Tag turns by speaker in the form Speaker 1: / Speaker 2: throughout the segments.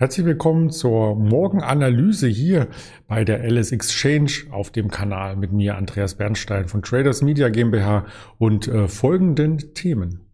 Speaker 1: Herzlich willkommen zur Morgenanalyse hier bei der LS Exchange auf dem Kanal mit mir Andreas Bernstein von Traders Media GmbH und äh, folgenden Themen.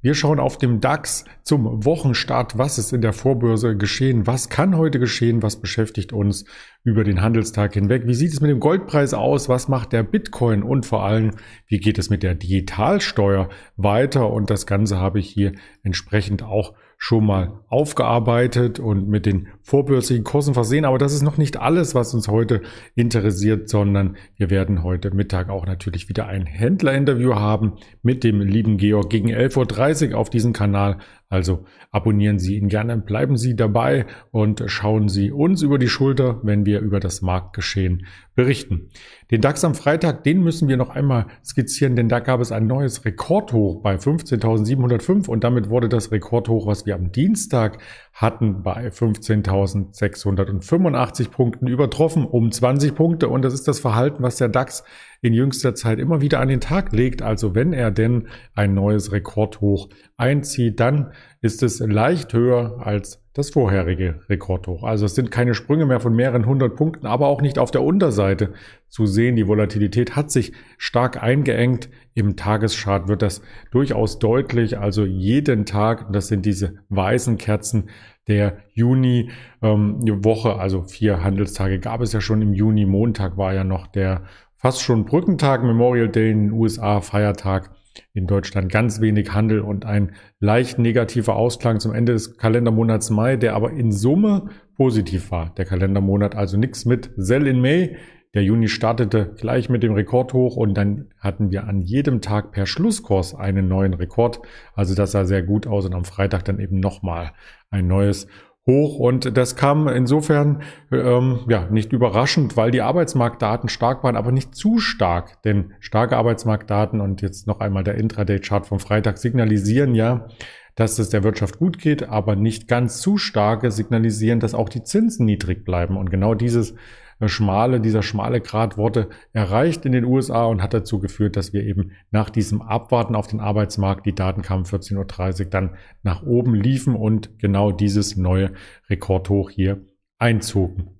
Speaker 1: Wir schauen auf dem DAX zum Wochenstart. Was ist in der Vorbörse geschehen? Was kann heute geschehen? Was beschäftigt uns über den Handelstag hinweg? Wie sieht es mit dem Goldpreis aus? Was macht der Bitcoin? Und vor allem, wie geht es mit der Digitalsteuer weiter? Und das Ganze habe ich hier entsprechend auch schon mal aufgearbeitet und mit den vorbörslichen Kursen versehen. Aber das ist noch nicht alles, was uns heute interessiert, sondern wir werden heute Mittag auch natürlich wieder ein Händlerinterview haben mit dem lieben Georg gegen 11.30 Uhr auf diesem Kanal. Also abonnieren Sie ihn gerne, bleiben Sie dabei und schauen Sie uns über die Schulter, wenn wir über das Marktgeschehen berichten. Den DAX am Freitag, den müssen wir noch einmal skizzieren, denn da gab es ein neues Rekordhoch bei 15.705 und damit wurde das Rekordhoch, was wir am Dienstag hatten, bei 15.685 Punkten übertroffen um 20 Punkte und das ist das Verhalten, was der DAX in jüngster Zeit immer wieder an den Tag legt. Also wenn er denn ein neues Rekordhoch einzieht, dann ist es leicht höher als das vorherige Rekordhoch. Also es sind keine Sprünge mehr von mehreren hundert Punkten, aber auch nicht auf der Unterseite zu sehen. Die Volatilität hat sich stark eingeengt. Im Tageschart wird das durchaus deutlich. Also jeden Tag, das sind diese weißen Kerzen der Juni-Woche, ähm, also vier Handelstage gab es ja schon im Juni. Montag war ja noch der fast schon Brückentag, Memorial Day in den USA, Feiertag in Deutschland ganz wenig Handel und ein leicht negativer Ausklang zum Ende des Kalendermonats Mai, der aber in Summe positiv war. Der Kalendermonat also nichts mit Sell in May. Der Juni startete gleich mit dem Rekord hoch und dann hatten wir an jedem Tag per Schlusskurs einen neuen Rekord. Also das sah sehr gut aus und am Freitag dann eben nochmal ein neues hoch. Und das kam insofern ähm, ja nicht überraschend, weil die Arbeitsmarktdaten stark waren, aber nicht zu stark, denn starke Arbeitsmarktdaten und jetzt noch einmal der Intraday-Chart vom Freitag signalisieren ja, dass es der Wirtschaft gut geht, aber nicht ganz zu starke signalisieren, dass auch die Zinsen niedrig bleiben. Und genau dieses schmale, dieser schmale Grad wurde erreicht in den USA und hat dazu geführt, dass wir eben nach diesem Abwarten auf den Arbeitsmarkt, die Daten kamen 14.30 Uhr, dann nach oben liefen und genau dieses neue Rekordhoch hier einzogen.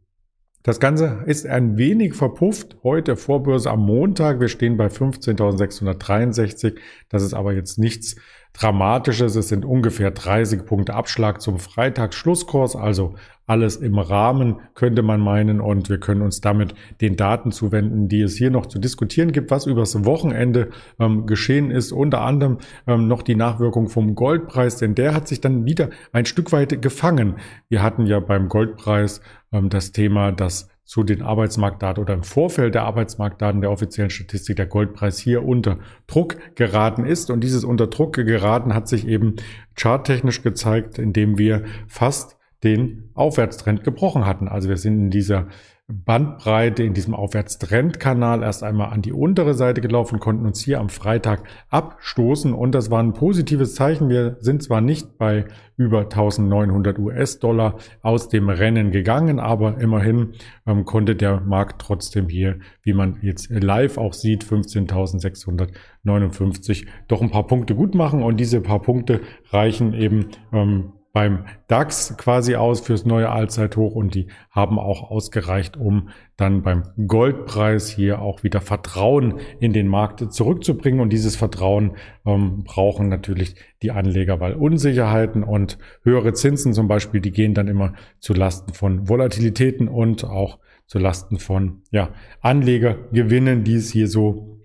Speaker 1: Das Ganze ist ein wenig verpufft. Heute Vorbörse am Montag. Wir stehen bei 15.663. Das ist aber jetzt nichts Dramatisches. Es sind ungefähr 30 Punkte Abschlag zum Freitagsschlusskurs. Also alles im Rahmen, könnte man meinen. Und wir können uns damit den Daten zuwenden, die es hier noch zu diskutieren gibt, was übers Wochenende ähm, geschehen ist. Unter anderem ähm, noch die Nachwirkung vom Goldpreis, denn der hat sich dann wieder ein Stück weit gefangen. Wir hatten ja beim Goldpreis ähm, das Thema, dass zu den Arbeitsmarktdaten oder im Vorfeld der Arbeitsmarktdaten der offiziellen Statistik der Goldpreis hier unter Druck geraten ist. Und dieses unter Druck geraten hat sich eben charttechnisch gezeigt, indem wir fast den Aufwärtstrend gebrochen hatten. Also wir sind in dieser Bandbreite in diesem Aufwärtstrendkanal erst einmal an die untere Seite gelaufen, konnten uns hier am Freitag abstoßen und das war ein positives Zeichen. Wir sind zwar nicht bei über 1900 US-Dollar aus dem Rennen gegangen, aber immerhin ähm, konnte der Markt trotzdem hier, wie man jetzt live auch sieht, 15.659 doch ein paar Punkte gut machen und diese paar Punkte reichen eben ähm, beim DAX quasi aus fürs neue Allzeithoch und die haben auch ausgereicht, um dann beim Goldpreis hier auch wieder Vertrauen in den Markt zurückzubringen. Und dieses Vertrauen ähm, brauchen natürlich die Anleger, weil Unsicherheiten und höhere Zinsen zum Beispiel, die gehen dann immer zu Lasten von Volatilitäten und auch zu Lasten von ja, Anlegergewinnen, die es hier so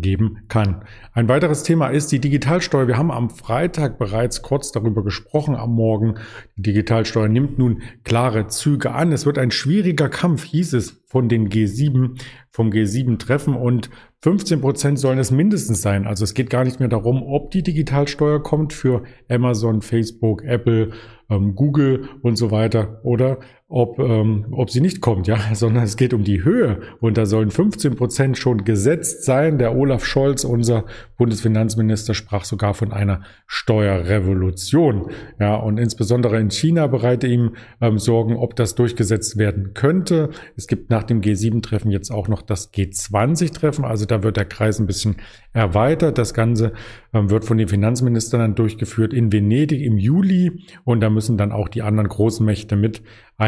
Speaker 1: geben kann. Ein weiteres Thema ist die Digitalsteuer. Wir haben am Freitag bereits kurz darüber gesprochen am Morgen. Die Digitalsteuer nimmt nun klare Züge an. Es wird ein schwieriger Kampf, hieß es von den G7, vom G7-Treffen und 15 Prozent sollen es mindestens sein. Also es geht gar nicht mehr darum, ob die Digitalsteuer kommt für Amazon, Facebook, Apple, ähm, Google und so weiter oder ob, ähm, ob sie nicht kommt, ja, sondern es geht um die Höhe und da sollen 15 Prozent schon gesetzt sein. Der Olaf Scholz, unser Bundesfinanzminister, sprach sogar von einer Steuerrevolution, ja, und insbesondere in China bereite ihm ähm, Sorgen, ob das durchgesetzt werden könnte. Es gibt nach dem G7-Treffen jetzt auch noch das G20-Treffen, also da wird der Kreis ein bisschen erweitert. Das Ganze ähm, wird von den Finanzministern dann durchgeführt in Venedig im Juli und da müssen dann auch die anderen großen Mächte mit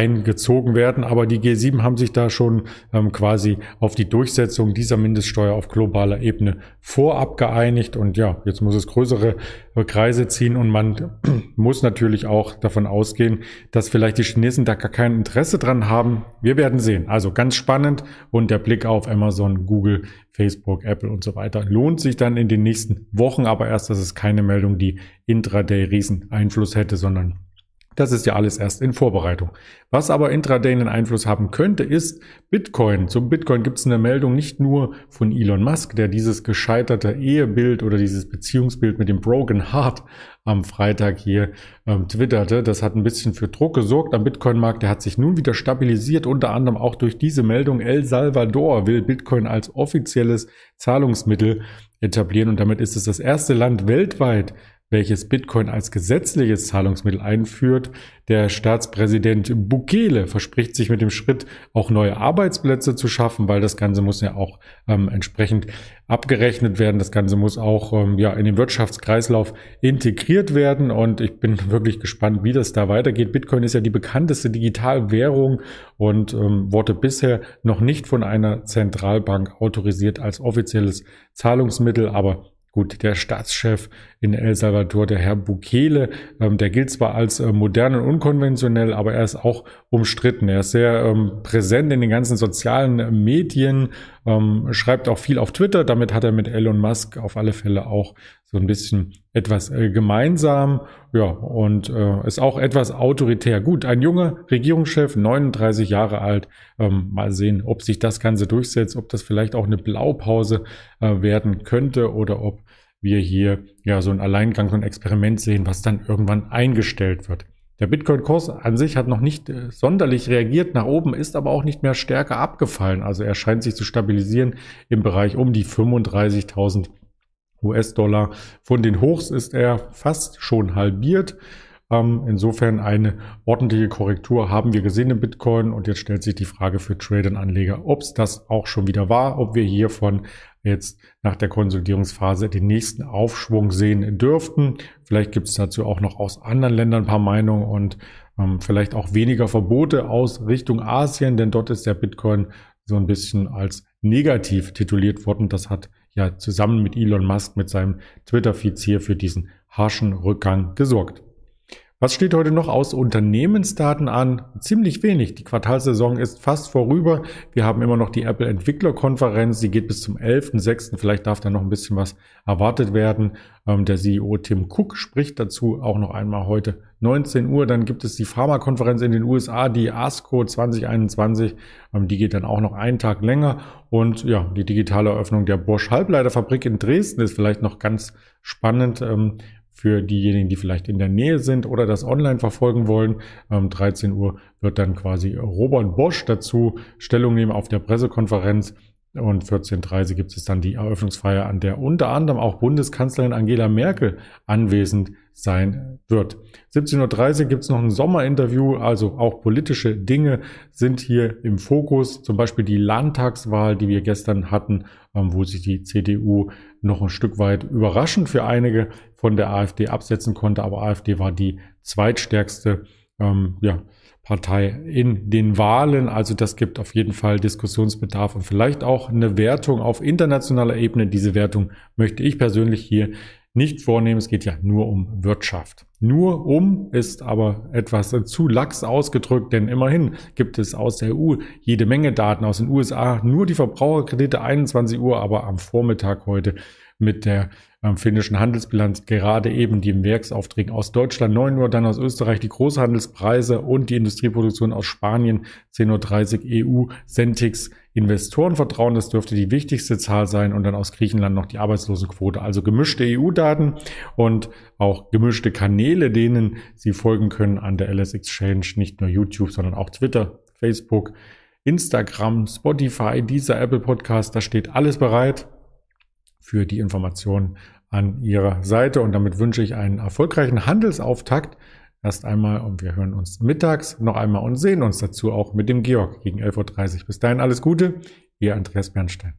Speaker 1: eingezogen werden. Aber die G7 haben sich da schon ähm, quasi auf die Durchsetzung dieser Mindeststeuer auf globaler Ebene vorab geeinigt. Und ja, jetzt muss es größere äh, Kreise ziehen und man muss natürlich auch davon ausgehen, dass vielleicht die Chinesen da gar kein Interesse dran haben. Wir werden sehen. Also ganz spannend und der Blick auf Amazon, Google, Facebook, Apple und so weiter lohnt sich dann in den nächsten Wochen. Aber erst, das ist keine Meldung, die intraday riesen Einfluss hätte, sondern das ist ja alles erst in Vorbereitung. Was aber intraday einen Einfluss haben könnte, ist Bitcoin. Zum Bitcoin gibt es eine Meldung nicht nur von Elon Musk, der dieses gescheiterte Ehebild oder dieses Beziehungsbild mit dem Broken Heart am Freitag hier ähm, twitterte. Das hat ein bisschen für Druck gesorgt am Bitcoin-Markt. Der hat sich nun wieder stabilisiert, unter anderem auch durch diese Meldung. El Salvador will Bitcoin als offizielles Zahlungsmittel etablieren und damit ist es das erste Land weltweit, welches Bitcoin als gesetzliches Zahlungsmittel einführt. Der Staatspräsident Bukele verspricht sich mit dem Schritt auch neue Arbeitsplätze zu schaffen, weil das Ganze muss ja auch ähm, entsprechend abgerechnet werden. Das Ganze muss auch ähm, ja in den Wirtschaftskreislauf integriert werden und ich bin wirklich gespannt, wie das da weitergeht. Bitcoin ist ja die bekannteste Digitalwährung und ähm, wurde bisher noch nicht von einer Zentralbank autorisiert als offizielles Zahlungsmittel, aber Gut, der Staatschef in El Salvador, der Herr Bukele, ähm, der gilt zwar als äh, modern und unkonventionell, aber er ist auch umstritten. Er ist sehr ähm, präsent in den ganzen sozialen Medien, ähm, schreibt auch viel auf Twitter. Damit hat er mit Elon Musk auf alle Fälle auch so ein bisschen etwas äh, gemeinsam. Ja, und äh, ist auch etwas autoritär. Gut, ein junger Regierungschef, 39 Jahre alt. Ähm, mal sehen, ob sich das Ganze durchsetzt, ob das vielleicht auch eine Blaupause äh, werden könnte oder ob wir hier ja so ein Alleingang, so ein Experiment sehen, was dann irgendwann eingestellt wird. Der Bitcoin-Kurs an sich hat noch nicht äh, sonderlich reagiert nach oben, ist aber auch nicht mehr stärker abgefallen. Also er scheint sich zu stabilisieren im Bereich um die 35.000 US-Dollar. Von den Hochs ist er fast schon halbiert. Insofern eine ordentliche Korrektur haben wir gesehen im Bitcoin und jetzt stellt sich die Frage für Trader und Anleger, ob es das auch schon wieder war, ob wir hiervon jetzt nach der Konsolidierungsphase den nächsten Aufschwung sehen dürften. Vielleicht gibt es dazu auch noch aus anderen Ländern ein paar Meinungen und ähm, vielleicht auch weniger Verbote aus Richtung Asien, denn dort ist der Bitcoin so ein bisschen als negativ tituliert worden. Das hat ja zusammen mit Elon Musk mit seinem Twitter-Feeds hier für diesen harschen Rückgang gesorgt. Was steht heute noch aus Unternehmensdaten an? Ziemlich wenig. Die Quartalsaison ist fast vorüber. Wir haben immer noch die Apple Entwicklerkonferenz. Die geht bis zum 11.06. Vielleicht darf da noch ein bisschen was erwartet werden. Ähm, der CEO Tim Cook spricht dazu auch noch einmal heute 19 Uhr. Dann gibt es die Pharmakonferenz in den USA, die ASCO 2021. Ähm, die geht dann auch noch einen Tag länger. Und ja, die digitale Eröffnung der Bosch Halbleiterfabrik in Dresden ist vielleicht noch ganz spannend. Ähm, für diejenigen, die vielleicht in der Nähe sind oder das online verfolgen wollen. Um 13 Uhr wird dann quasi Robert Bosch dazu Stellung nehmen auf der Pressekonferenz. Und 14.30 Uhr gibt es dann die Eröffnungsfeier, an der unter anderem auch Bundeskanzlerin Angela Merkel anwesend sein wird. 17.30 Uhr gibt es noch ein Sommerinterview, also auch politische Dinge sind hier im Fokus. Zum Beispiel die Landtagswahl, die wir gestern hatten, ähm, wo sich die CDU noch ein Stück weit überraschend für einige von der AfD absetzen konnte. Aber AfD war die zweitstärkste ähm, ja, Partei in den Wahlen. Also das gibt auf jeden Fall Diskussionsbedarf und vielleicht auch eine Wertung auf internationaler Ebene. Diese Wertung möchte ich persönlich hier nicht vornehmen. Es geht ja nur um Wirtschaft. Nur um ist aber etwas zu lax ausgedrückt, denn immerhin gibt es aus der EU jede Menge Daten aus den USA. Nur die Verbraucherkredite 21 Uhr, aber am Vormittag heute mit der ähm, finnischen Handelsbilanz gerade eben die Werksaufträge aus Deutschland 9 Uhr, dann aus Österreich die Großhandelspreise und die Industrieproduktion aus Spanien 10.30 Uhr EU, Centix, Investorenvertrauen, das dürfte die wichtigste Zahl sein und dann aus Griechenland noch die Arbeitslosenquote, also gemischte EU-Daten und auch gemischte Kanäle, denen Sie folgen können an der LS Exchange, nicht nur YouTube, sondern auch Twitter, Facebook, Instagram, Spotify, dieser Apple Podcast, da steht alles bereit für die Informationen an Ihrer Seite. Und damit wünsche ich einen erfolgreichen Handelsauftakt. Erst einmal und wir hören uns mittags noch einmal und sehen uns dazu auch mit dem Georg gegen 11.30 Uhr. Bis dahin alles Gute, Ihr Andreas Bernstein.